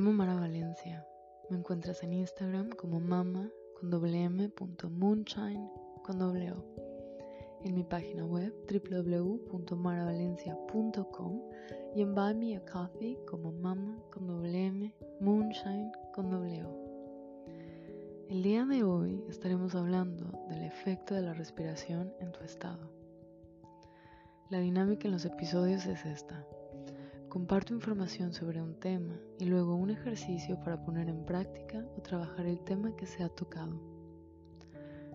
llamo Mara Valencia. Me encuentras en Instagram como mama con wm.moonshine con doble En mi página web www.maravalencia.com y en Buy Me a Coffee como mama con wm, moonshine con doble El día de hoy estaremos hablando del efecto de la respiración en tu estado. La dinámica en los episodios es esta. Comparto información sobre un tema y luego un ejercicio para poner en práctica o trabajar el tema que se ha tocado.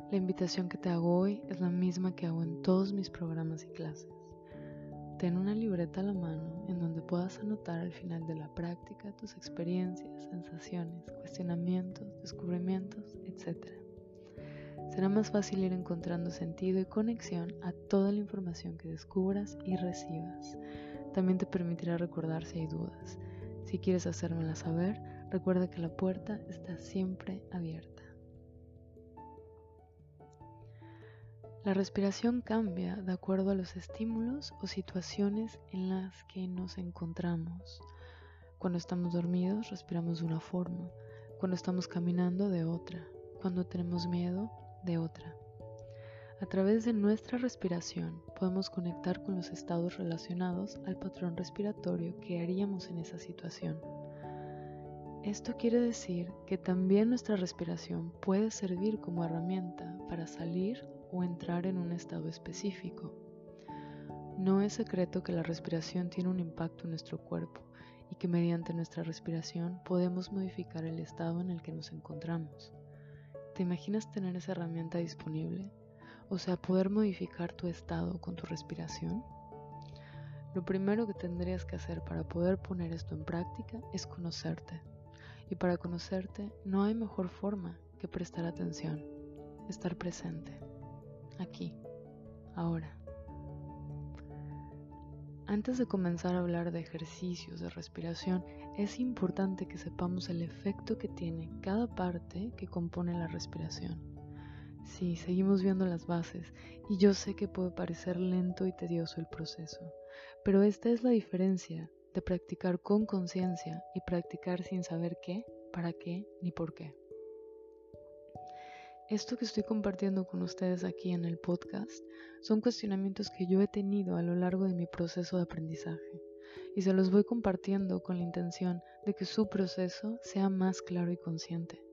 La invitación que te hago hoy es la misma que hago en todos mis programas y clases. Ten una libreta a la mano en donde puedas anotar al final de la práctica tus experiencias, sensaciones, cuestionamientos, descubrimientos, etc. Será más fácil ir encontrando sentido y conexión a toda la información que descubras y recibas también te permitirá recordar si hay dudas. Si quieres hacérmela saber, recuerda que la puerta está siempre abierta. La respiración cambia de acuerdo a los estímulos o situaciones en las que nos encontramos. Cuando estamos dormidos respiramos de una forma, cuando estamos caminando de otra, cuando tenemos miedo de otra. A través de nuestra respiración podemos conectar con los estados relacionados al patrón respiratorio que haríamos en esa situación. Esto quiere decir que también nuestra respiración puede servir como herramienta para salir o entrar en un estado específico. No es secreto que la respiración tiene un impacto en nuestro cuerpo y que mediante nuestra respiración podemos modificar el estado en el que nos encontramos. ¿Te imaginas tener esa herramienta disponible? O sea, poder modificar tu estado con tu respiración? Lo primero que tendrías que hacer para poder poner esto en práctica es conocerte. Y para conocerte no hay mejor forma que prestar atención, estar presente, aquí, ahora. Antes de comenzar a hablar de ejercicios de respiración, es importante que sepamos el efecto que tiene cada parte que compone la respiración. Sí, seguimos viendo las bases y yo sé que puede parecer lento y tedioso el proceso, pero esta es la diferencia de practicar con conciencia y practicar sin saber qué, para qué ni por qué. Esto que estoy compartiendo con ustedes aquí en el podcast son cuestionamientos que yo he tenido a lo largo de mi proceso de aprendizaje y se los voy compartiendo con la intención de que su proceso sea más claro y consciente.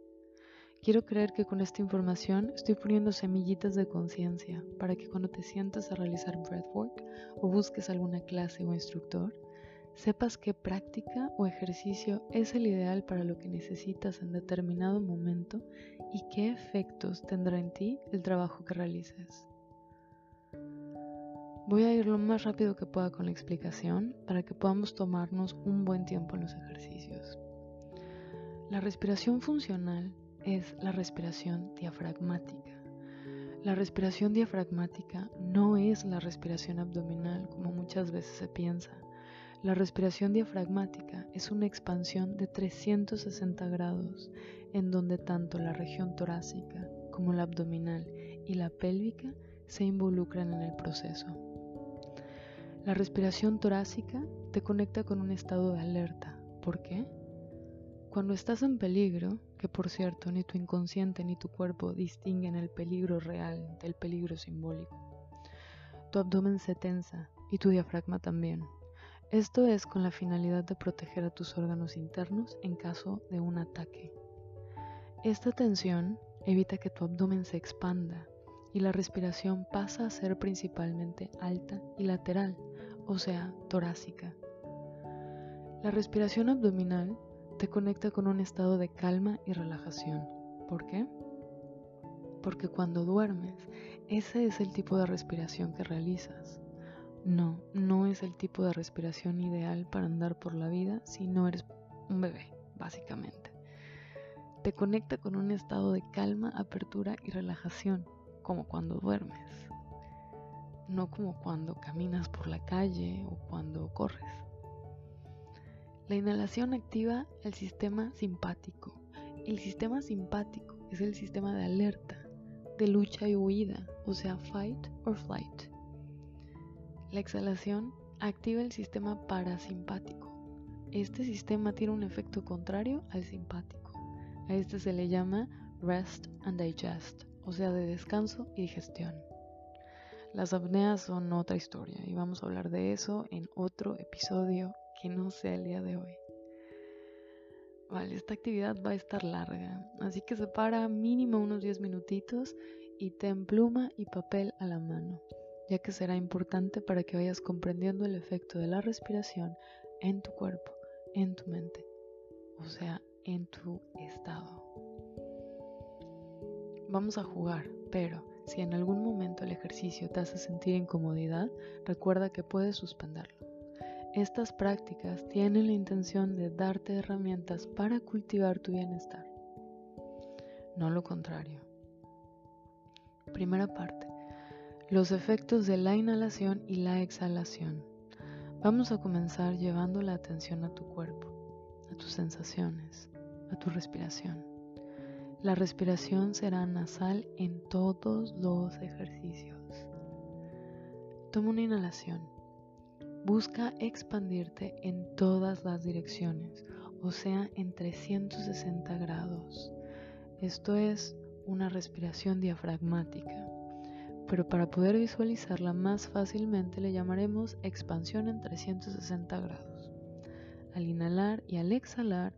Quiero creer que con esta información estoy poniendo semillitas de conciencia para que cuando te sientas a realizar breathwork o busques alguna clase o instructor, sepas qué práctica o ejercicio es el ideal para lo que necesitas en determinado momento y qué efectos tendrá en ti el trabajo que realices. Voy a ir lo más rápido que pueda con la explicación para que podamos tomarnos un buen tiempo en los ejercicios. La respiración funcional es la respiración diafragmática. La respiración diafragmática no es la respiración abdominal como muchas veces se piensa. La respiración diafragmática es una expansión de 360 grados en donde tanto la región torácica como la abdominal y la pélvica se involucran en el proceso. La respiración torácica te conecta con un estado de alerta. ¿Por qué? Cuando estás en peligro, que por cierto ni tu inconsciente ni tu cuerpo distinguen el peligro real del peligro simbólico, tu abdomen se tensa y tu diafragma también. Esto es con la finalidad de proteger a tus órganos internos en caso de un ataque. Esta tensión evita que tu abdomen se expanda y la respiración pasa a ser principalmente alta y lateral, o sea, torácica. La respiración abdominal te conecta con un estado de calma y relajación. ¿Por qué? Porque cuando duermes, ese es el tipo de respiración que realizas. No, no es el tipo de respiración ideal para andar por la vida si no eres un bebé, básicamente. Te conecta con un estado de calma, apertura y relajación, como cuando duermes. No como cuando caminas por la calle o cuando corres. La inhalación activa el sistema simpático. El sistema simpático es el sistema de alerta, de lucha y huida, o sea, fight or flight. La exhalación activa el sistema parasimpático, este sistema tiene un efecto contrario al simpático. A este se le llama rest and digest, o sea, de descanso y digestión. Las apneas son otra historia y vamos a hablar de eso en otro episodio que no sea el día de hoy. Vale, esta actividad va a estar larga, así que separa mínimo unos 10 minutitos y ten pluma y papel a la mano, ya que será importante para que vayas comprendiendo el efecto de la respiración en tu cuerpo, en tu mente, o sea, en tu estado. Vamos a jugar, pero si en algún momento el ejercicio te hace sentir incomodidad, recuerda que puedes suspenderlo. Estas prácticas tienen la intención de darte herramientas para cultivar tu bienestar, no lo contrario. Primera parte. Los efectos de la inhalación y la exhalación. Vamos a comenzar llevando la atención a tu cuerpo, a tus sensaciones, a tu respiración. La respiración será nasal en todos los ejercicios. Toma una inhalación. Busca expandirte en todas las direcciones, o sea, en 360 grados. Esto es una respiración diafragmática, pero para poder visualizarla más fácilmente le llamaremos expansión en 360 grados. Al inhalar y al exhalar,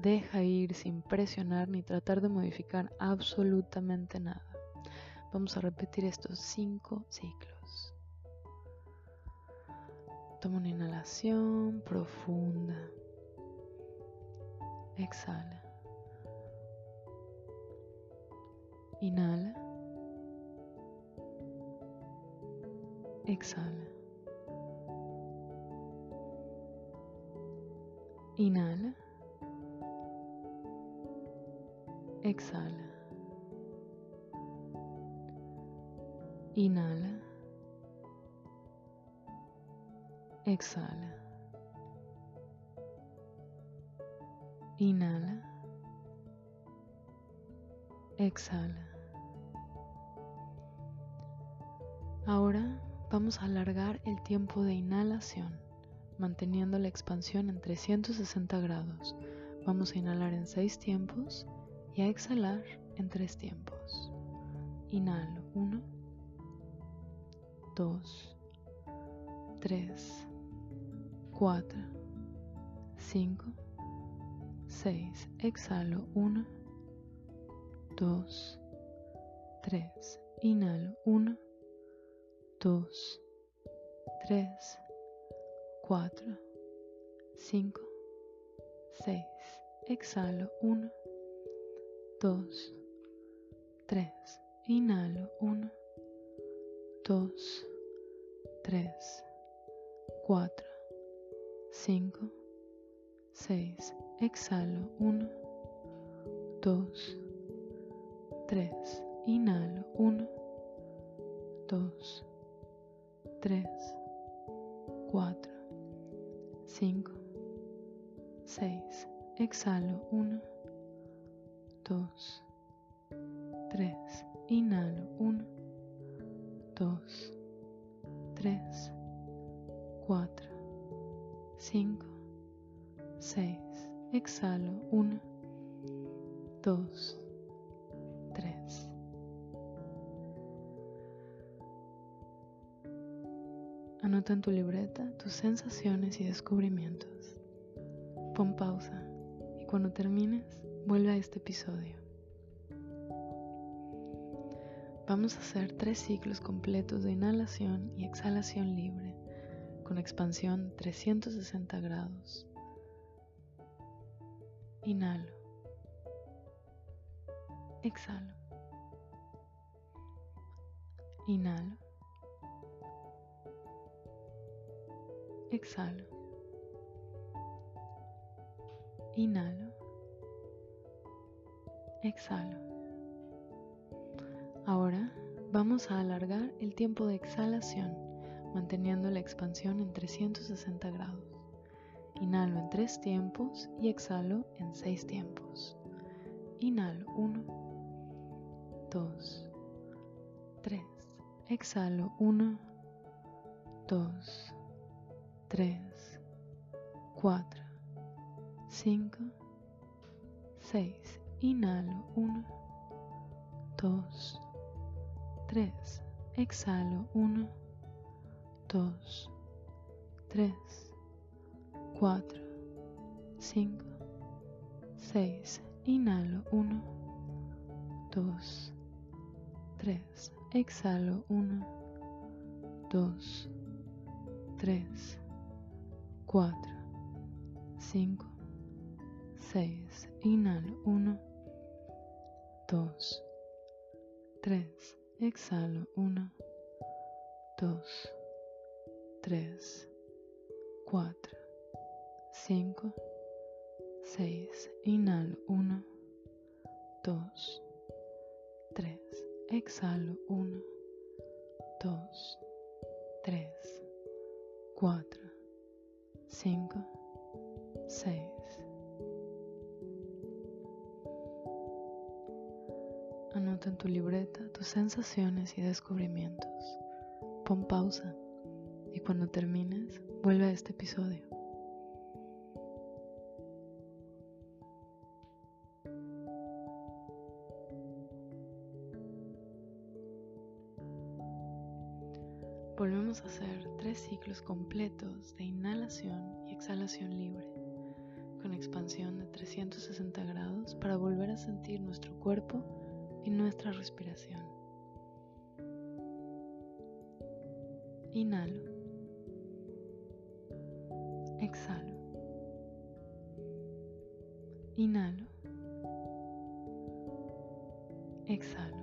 Deja ir sin presionar ni tratar de modificar absolutamente nada. Vamos a repetir estos cinco ciclos. Toma una inhalación profunda. Exhala. Inhala. Exhala. Inhala. Exhala. Inhala. Exhala. Inhala. Exhala. Ahora vamos a alargar el tiempo de inhalación, manteniendo la expansión en 360 grados. Vamos a inhalar en 6 tiempos y a exhalar en tres tiempos. Inhalo 1, 2, 3, 4, 5, 6. Exhalo 1, 2, 3. Inhalo 1, 2, 3, 4, 5, 6. Exhalo 1, 2, 3. Inhalo 1, 2, 3, 4, Exhalo 1, 2, 3. Inhalo 1, 2, 3, 4, 5, 6. Exhalo 1, 2, 3. Inhalo 1, 2, 3, 4, 5, 6. Exhalo 1, 2, 3. Anota en tu libreta tus sensaciones y descubrimientos. Pon pausa y cuando termines, vuelve a este episodio. Vamos a hacer tres ciclos completos de inhalación y exhalación libre con expansión 360 grados. Inhalo. Exhalo. Inhalo. Exhalo. Inhalo. Exhalo. Ahora vamos a alargar el tiempo de exhalación, manteniendo la expansión en 360 grados. Inhalo en tres tiempos y exhalo en seis tiempos. Inhalo 1, 2, 3. Exhalo 1, 2, 3, 4, 5, 6. Inhalo 1, 2, 3. Exhalo 1, 2, 3, 4, 5, 6. Inhalo 1, 2, 3. Exhalo 1, 2, 3, 4, 5, 6. Inhalo 1, 2, 3. Exhalo 1, 2, 3, 4, 5, 6. Inhalo 1, 2, 3. Exhalo 1, 2, 3, 4, 5, 6. Anota en tu libreta tus sensaciones y descubrimientos. Pon pausa y cuando termines, vuelve a este episodio. Volvemos a hacer tres ciclos completos de inhalación y exhalación libre, con expansión de 360 grados para volver a sentir nuestro cuerpo y nuestra respiración. Inhalo. Exhalo. Inhalo. Exhalo.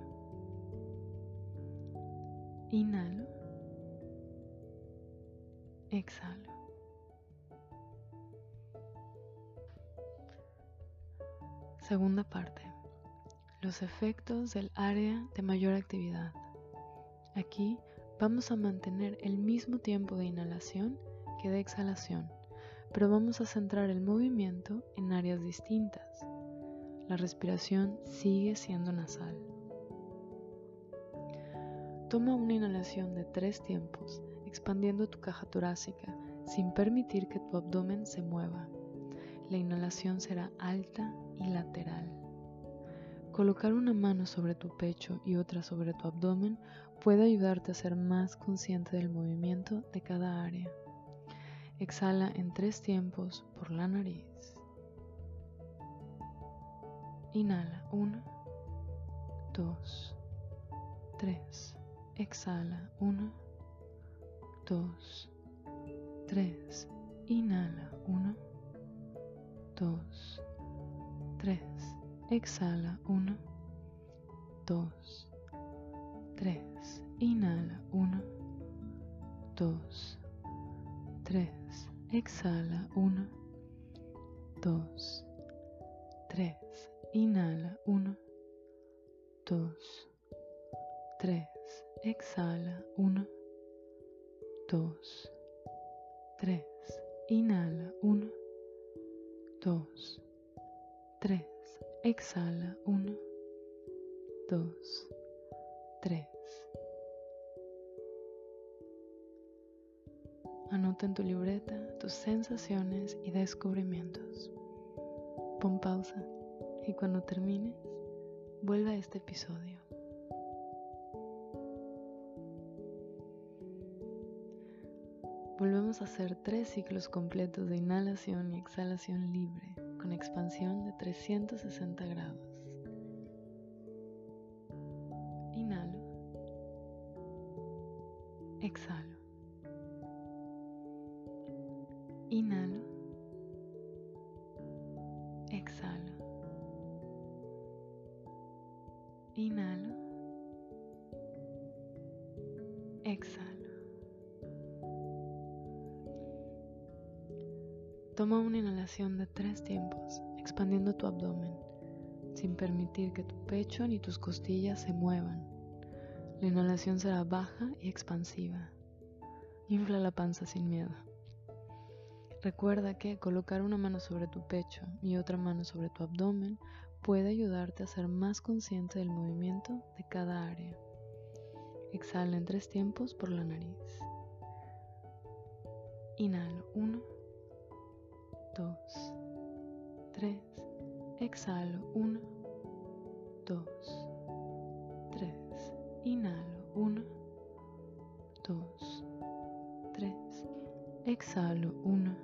Inhalo. Exhalo. Segunda parte. Los efectos del área de mayor actividad. Aquí vamos a mantener el mismo tiempo de inhalación que de exhalación, pero vamos a centrar el movimiento en áreas distintas. La respiración sigue siendo nasal. Toma una inhalación de tres tiempos expandiendo tu caja torácica sin permitir que tu abdomen se mueva. La inhalación será alta y lateral. Colocar una mano sobre tu pecho y otra sobre tu abdomen puede ayudarte a ser más consciente del movimiento de cada área. Exhala en tres tiempos por la nariz. Inhala 1, 2, 3. Exhala 1, 2, 3. Inhala 1, 2, 3. Exhala 1, 2, 3. Inhala 1, 2, 3. Exhala 1, 2, 3. Inhala 1, 2, 3. Exhala 1, 2, 3. Inhala 1, 2, 3. Exhala 1, 2, 3. Anota en tu libreta tus sensaciones y descubrimientos. Pon pausa y cuando termines, vuelve a este episodio. Volvemos a hacer tres ciclos completos de inhalación y exhalación libre con expansión de 360 grados. Inhalo. Exhalo. Inhalo. Toma una inhalación de tres tiempos, expandiendo tu abdomen, sin permitir que tu pecho ni tus costillas se muevan. La inhalación será baja y expansiva. Infla la panza sin miedo. Recuerda que colocar una mano sobre tu pecho y otra mano sobre tu abdomen puede ayudarte a ser más consciente del movimiento de cada área. Exhala en tres tiempos por la nariz. Inhalo 1, 2, 3, exhalo 1, 2, 3, inhalo 1, 2, 3, exhalo 1,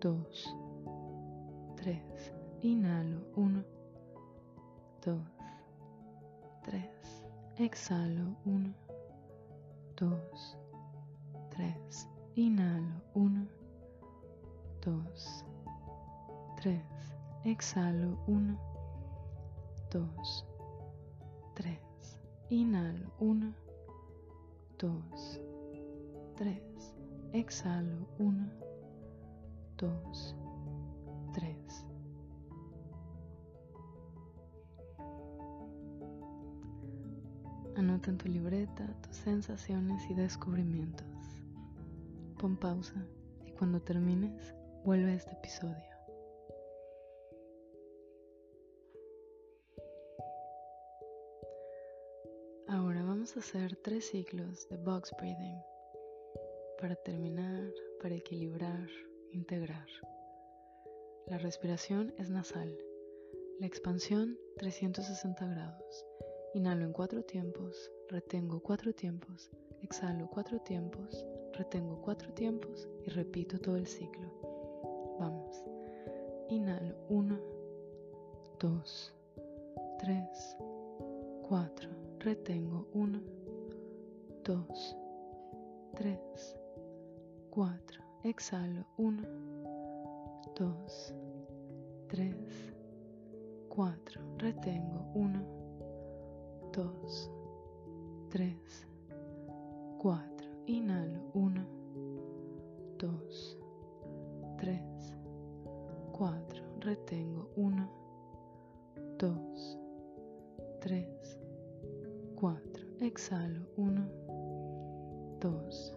2, 3, inhalo 1, 2, 3, exhalo 1, 2, 3, inhalo 1, 2, 3, exhalo 1, 2, 3, inhalo 1, 2, 3, exhalo 1, 2, 3. Anota en tu libreta tus sensaciones y descubrimientos. Pon pausa y cuando termines, vuelve a este episodio. Ahora vamos a hacer tres ciclos de box breathing para terminar, para equilibrar, integrar. La respiración es nasal. La expansión 360 grados. Inhalo en cuatro tiempos, retengo cuatro tiempos, exhalo cuatro tiempos, retengo cuatro tiempos y repito todo el ciclo. Vamos. Inhalo 1, 2, 3, 4. Retengo 1, 2, 3, 4. Exhalo 1, 2, 3, 4. Retengo 1, 2, 3, 4. Inhalo 1, 3, 4. Exhalo 1, 2,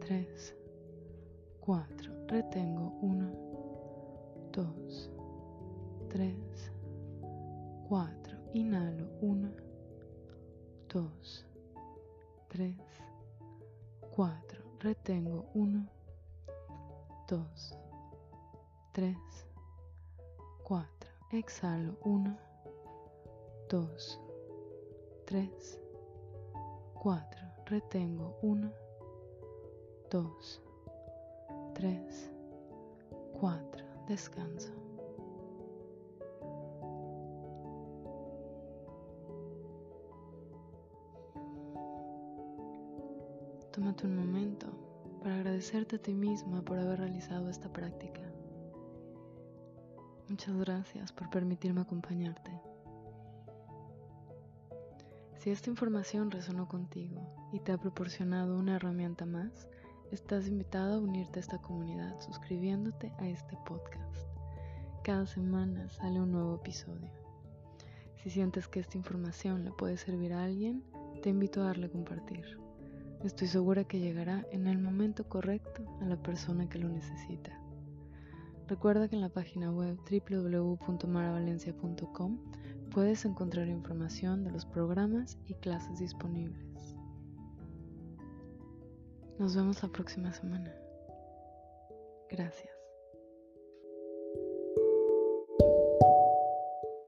3, 4. Retengo 1, 2, 3, 4. Descanso. Tómate un momento para agradecerte a ti misma por haber realizado esta práctica. Muchas gracias por permitirme acompañarte. Si esta información resonó contigo y te ha proporcionado una herramienta más, estás invitado a unirte a esta comunidad suscribiéndote a este podcast. Cada semana sale un nuevo episodio. Si sientes que esta información le puede servir a alguien, te invito a darle a compartir. Estoy segura que llegará en el momento correcto a la persona que lo necesita. Recuerda que en la página web www.maravalencia.com puedes encontrar información de los programas y clases disponibles. Nos vemos la próxima semana. Gracias.